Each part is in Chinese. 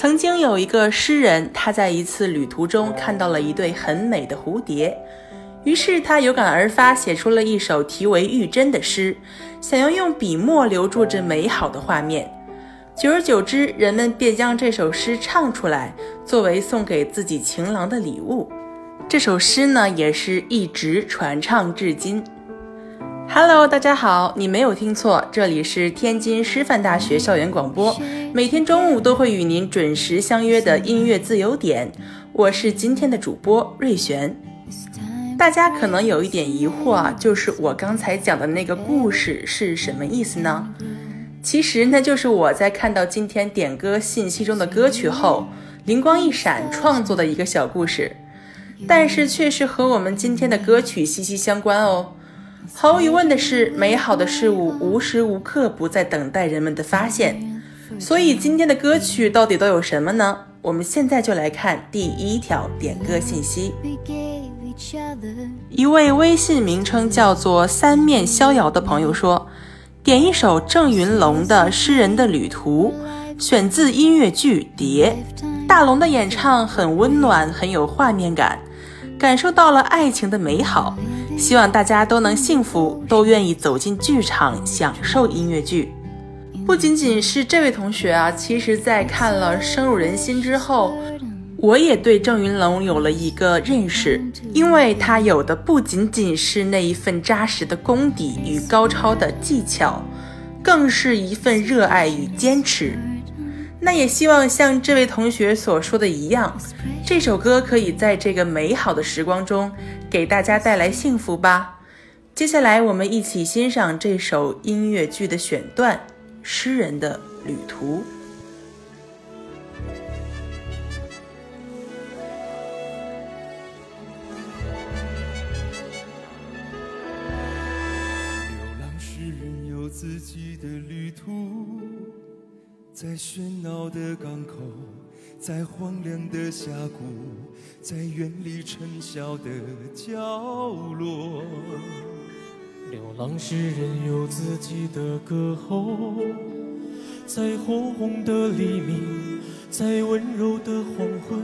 曾经有一个诗人，他在一次旅途中看到了一对很美的蝴蝶，于是他有感而发，写出了一首题为《玉贞》的诗，想要用笔墨留住这美好的画面。久而久之，人们便将这首诗唱出来，作为送给自己情郎的礼物。这首诗呢，也是一直传唱至今。Hello，大家好，你没有听错，这里是天津师范大学校园广播，每天中午都会与您准时相约的音乐自由点，我是今天的主播瑞璇。大家可能有一点疑惑啊，就是我刚才讲的那个故事是什么意思呢？其实那就是我在看到今天点歌信息中的歌曲后，灵光一闪创作的一个小故事，但是却是和我们今天的歌曲息息相关哦。毫无疑问的是，美好的事物无时无刻不在等待人们的发现。所以，今天的歌曲到底都有什么呢？我们现在就来看第一条点歌信息。一位微信名称叫做“三面逍遥”的朋友说：“点一首郑云龙的《诗人的旅途》，选自音乐剧《蝶》。大龙的演唱很温暖，很有画面感，感受到了爱情的美好。”希望大家都能幸福，都愿意走进剧场享受音乐剧。不仅仅是这位同学啊，其实在看了深入人心之后，我也对郑云龙有了一个认识，因为他有的不仅仅是那一份扎实的功底与高超的技巧，更是一份热爱与坚持。那也希望像这位同学所说的一样，这首歌可以在这个美好的时光中给大家带来幸福吧。接下来，我们一起欣赏这首音乐剧的选段《诗人的旅途》。在喧闹的港口，在荒凉的峡谷，在远离尘嚣的角落。流浪诗人有自己的歌喉，在火红的黎明，在温柔的黄昏，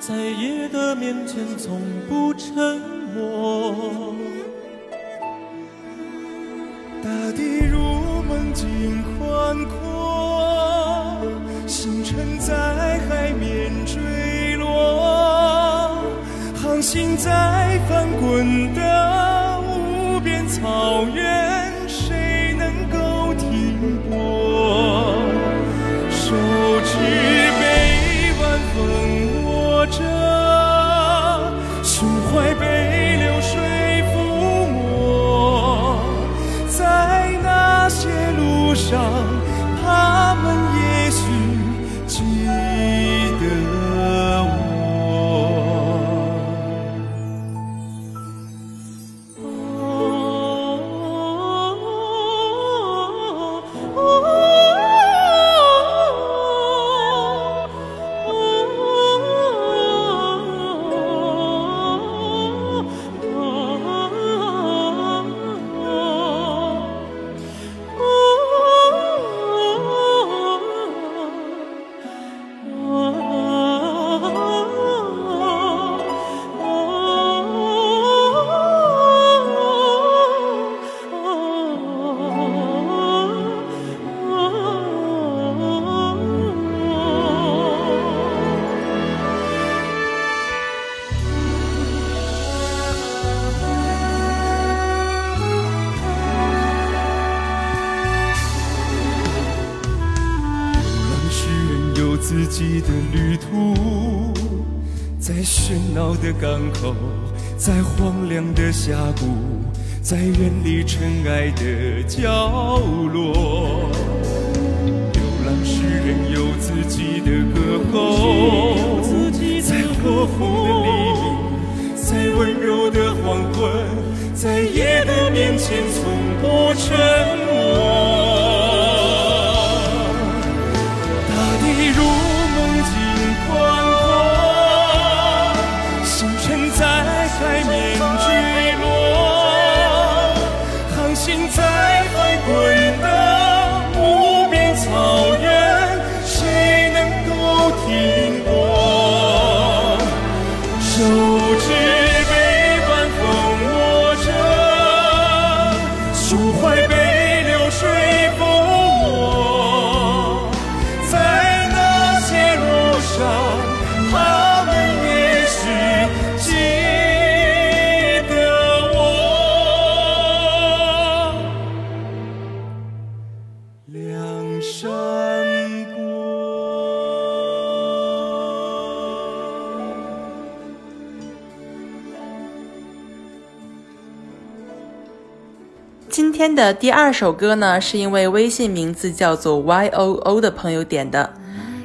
在夜的面前从不沉默。大地如梦境宽阔。星辰在海面坠落，航行在翻滚的无边草原，谁能够停泊？手指被晚风握着，胸怀被的角落。流浪诗人有自己的歌喉，在火红的黎明，在温柔的黄昏，在夜的面前从不沉默。今天的第二首歌呢，是因为微信名字叫做 Y O O 的朋友点的。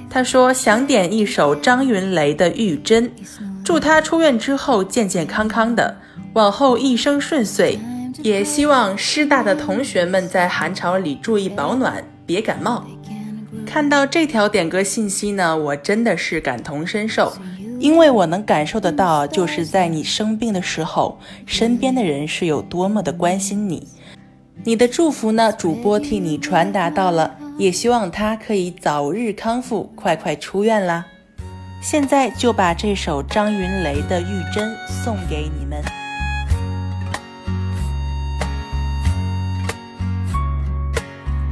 他说想点一首张云雷的《玉珍》，祝他出院之后健健康康的，往后一生顺遂。也希望师大的同学们在寒潮里注意保暖，别感冒。看到这条点歌信息呢，我真的是感同身受，因为我能感受得到，就是在你生病的时候，身边的人是有多么的关心你。你的祝福呢？主播替你传达到了，也希望他可以早日康复，快快出院啦。现在就把这首张云雷的《玉珍》送给你们。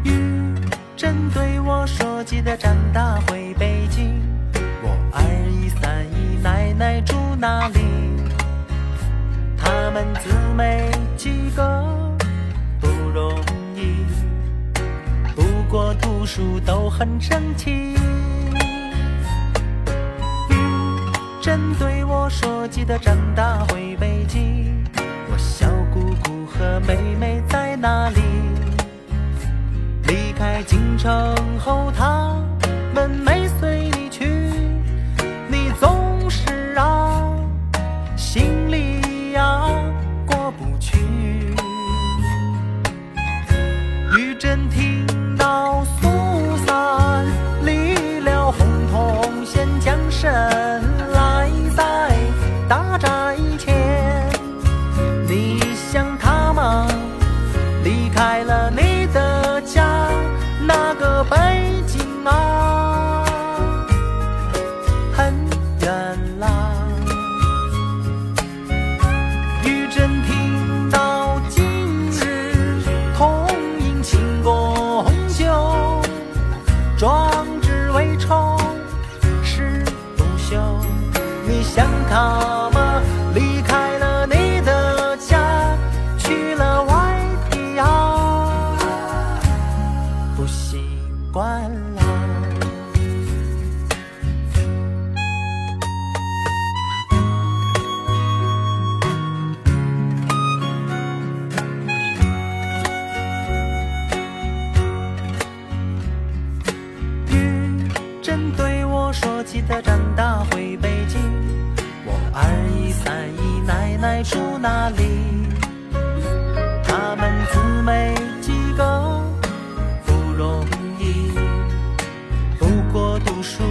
玉珍对我说：“记得长大回北京，我二姨、三姨、奶奶住哪里？他们姊妹几个？”容易，不过读书都很争气。玉珍对我说：“记得长大回北京。”我小姑姑和妹妹在哪里？离开京城后，他们没你想他吗？离开哪里？他们姊妹几个？不容易。不过读书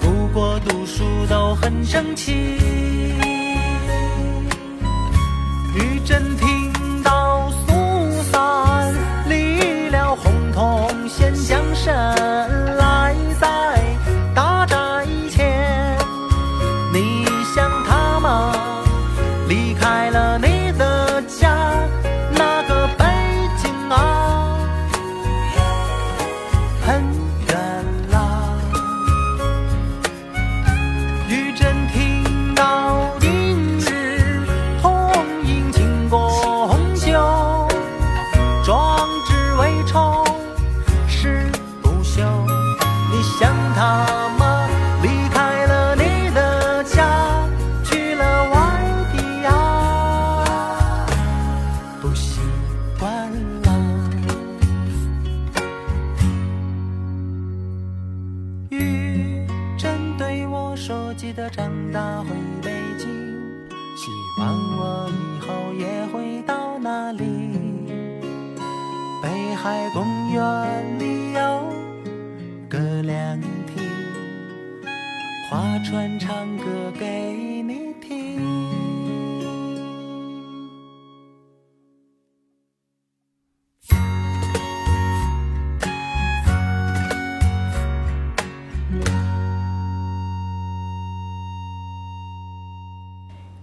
不过读书都很争气。划船唱歌给你听。”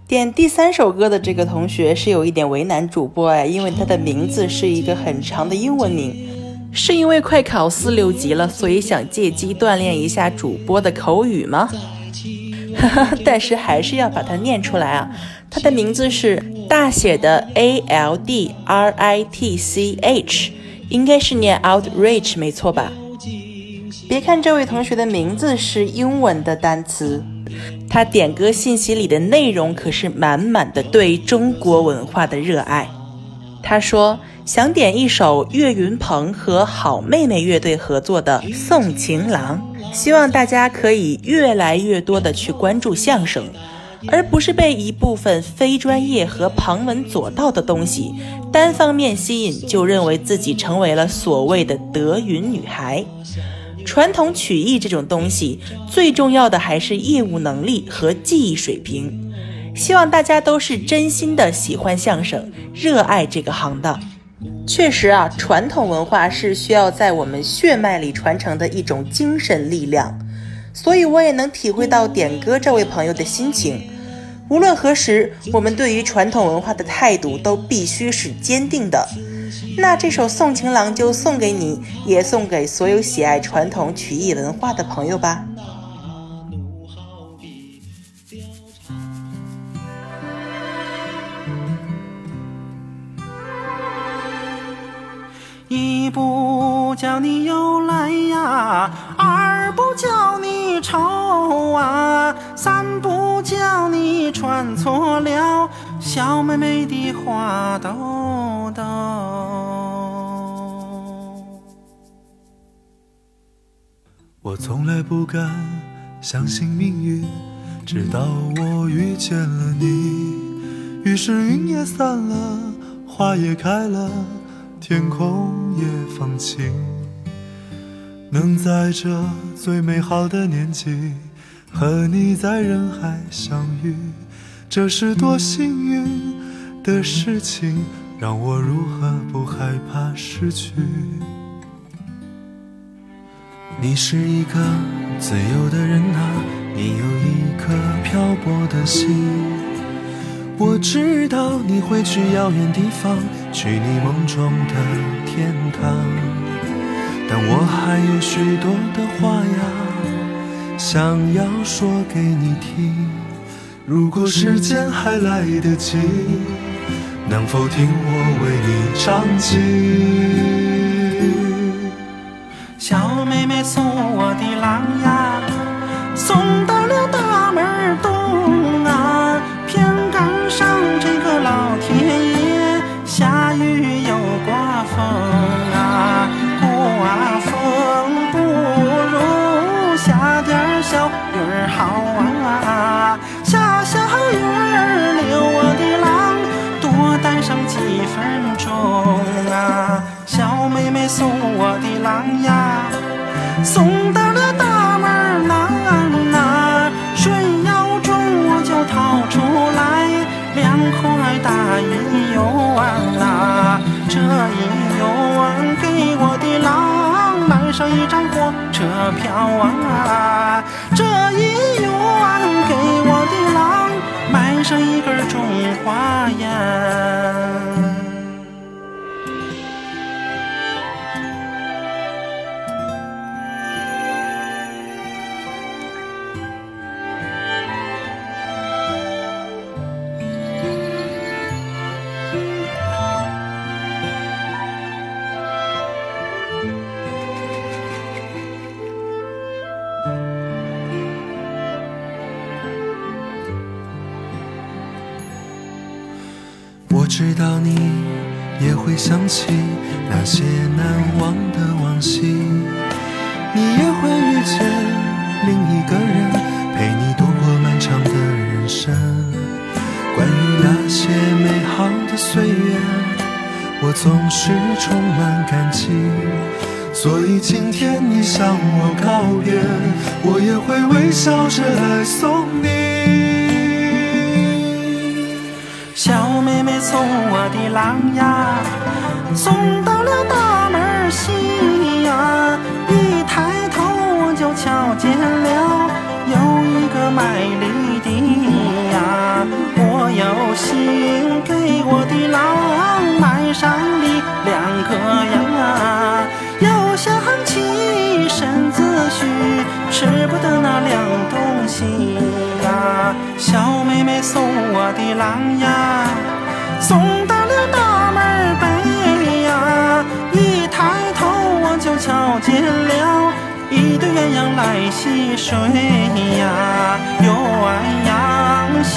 点第三首歌的这个同学是有一点为难主播哎，因为他的名字是一个很长的英文名，是因为快考四六级了，所以想借机锻炼一下主播的口语吗？哈哈，但是还是要把它念出来啊！他的名字是大写的 A L D R I T C H，应该是念 outrage 没错吧？别看这位同学的名字是英文的单词。他点歌信息里的内容可是满满的对中国文化的热爱。他说想点一首岳云鹏和好妹妹乐队合作的《送情郎》，希望大家可以越来越多的去关注相声，而不是被一部分非专业和旁门左道的东西单方面吸引，就认为自己成为了所谓的德云女孩。传统曲艺这种东西，最重要的还是业务能力和技艺水平。希望大家都是真心的喜欢相声，热爱这个行当。确实啊，传统文化是需要在我们血脉里传承的一种精神力量。所以我也能体会到点歌这位朋友的心情。无论何时，我们对于传统文化的态度都必须是坚定的。那这首《送情郎》就送给你，也送给所有喜爱传统曲艺文化的朋友吧。不叫你又来呀，二不叫你愁啊，三不叫你穿错了小妹妹的花兜兜。我从来不敢相信命运，直到我遇见了你。于是云也散了，花也开了，天空也放晴。能在这最美好的年纪和你在人海相遇，这是多幸运的事情，让我如何不害怕失去？你是一个自由的人啊，你有一颗漂泊的心。我知道你会去遥远地方，去你梦中的天堂。但我还有许多的话呀，想要说给你听。如果时间还来得及，能否听我为你唱起？小妹妹送我的郎呀，送到了大送到了大门南啊，水要重我就掏出来两块大银油啊，这一元给我的郎买上一张火车票啊，这银元知道你也会想起那些难忘的往昔。你也会遇见另一个人，陪你度过漫长的人生。关于那些美好的岁月，我总是充满感激。所以今天你向我告别，我也会微笑着来送你。小妹妹送我的郎呀，送到了大门西呀，一抬头我就瞧见了有一个卖梨的呀，我有心给我的郎买上梨两颗呀。小妹妹送我的狼呀，送到了大门北呀。一抬头我就瞧见了一对鸳鸯来戏水呀。鸳鸯戏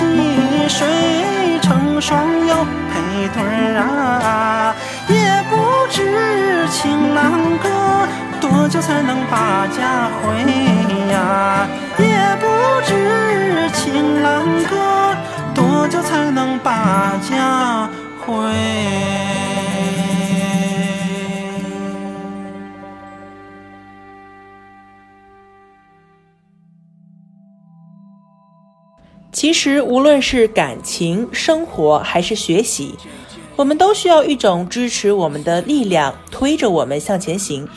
水成双又配对儿啊。知情郎哥多久才能把家回呀？也不知情郎哥多久才能把家回。其实，无论是感情、生活还是学习。我们都需要一种支持我们的力量，推着我们向前行，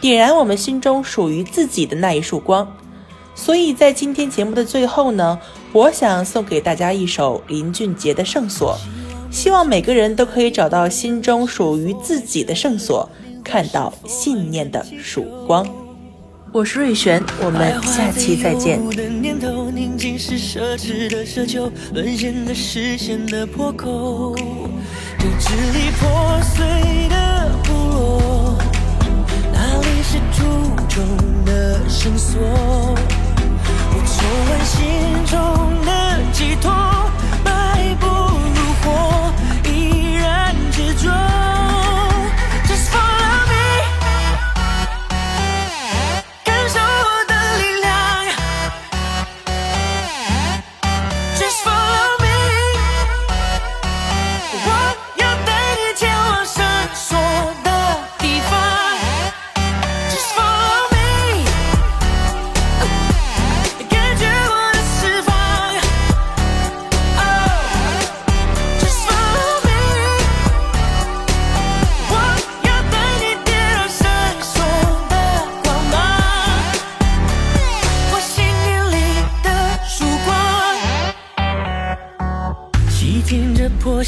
点燃我们心中属于自己的那一束光。所以在今天节目的最后呢，我想送给大家一首林俊杰的《圣所》，希望每个人都可以找到心中属于自己的圣所，看到信念的曙光。我是瑞璇，我们下期再见。这支离破碎的，是途中的绳索，我重温心中的寄托，迈不如火，依然执着。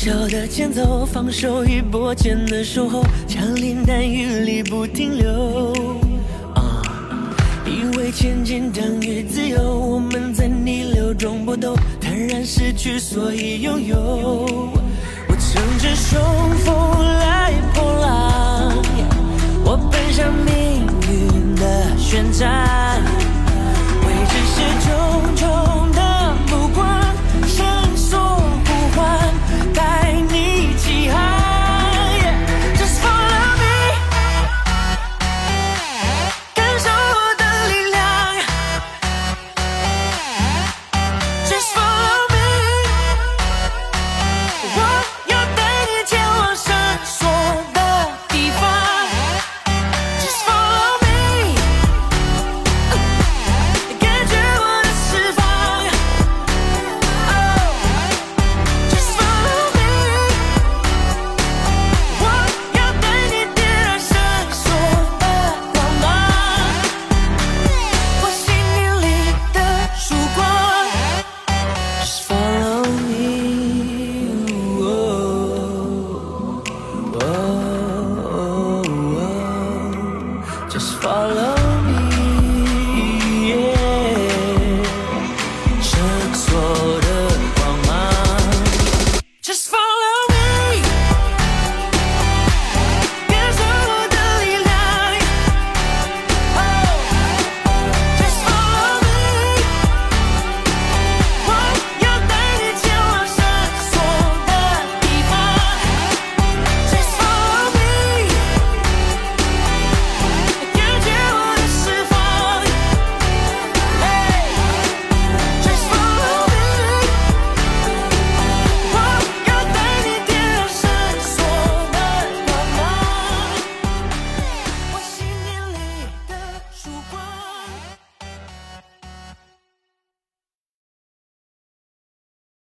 小的前奏放手于薄茧的守候，枪林弹雨里不停留。以为前进等于自由，我们在逆流中搏斗，坦然失去，所以拥有。我乘着凶风来破浪，我奔向命运的旋转，未知是重重。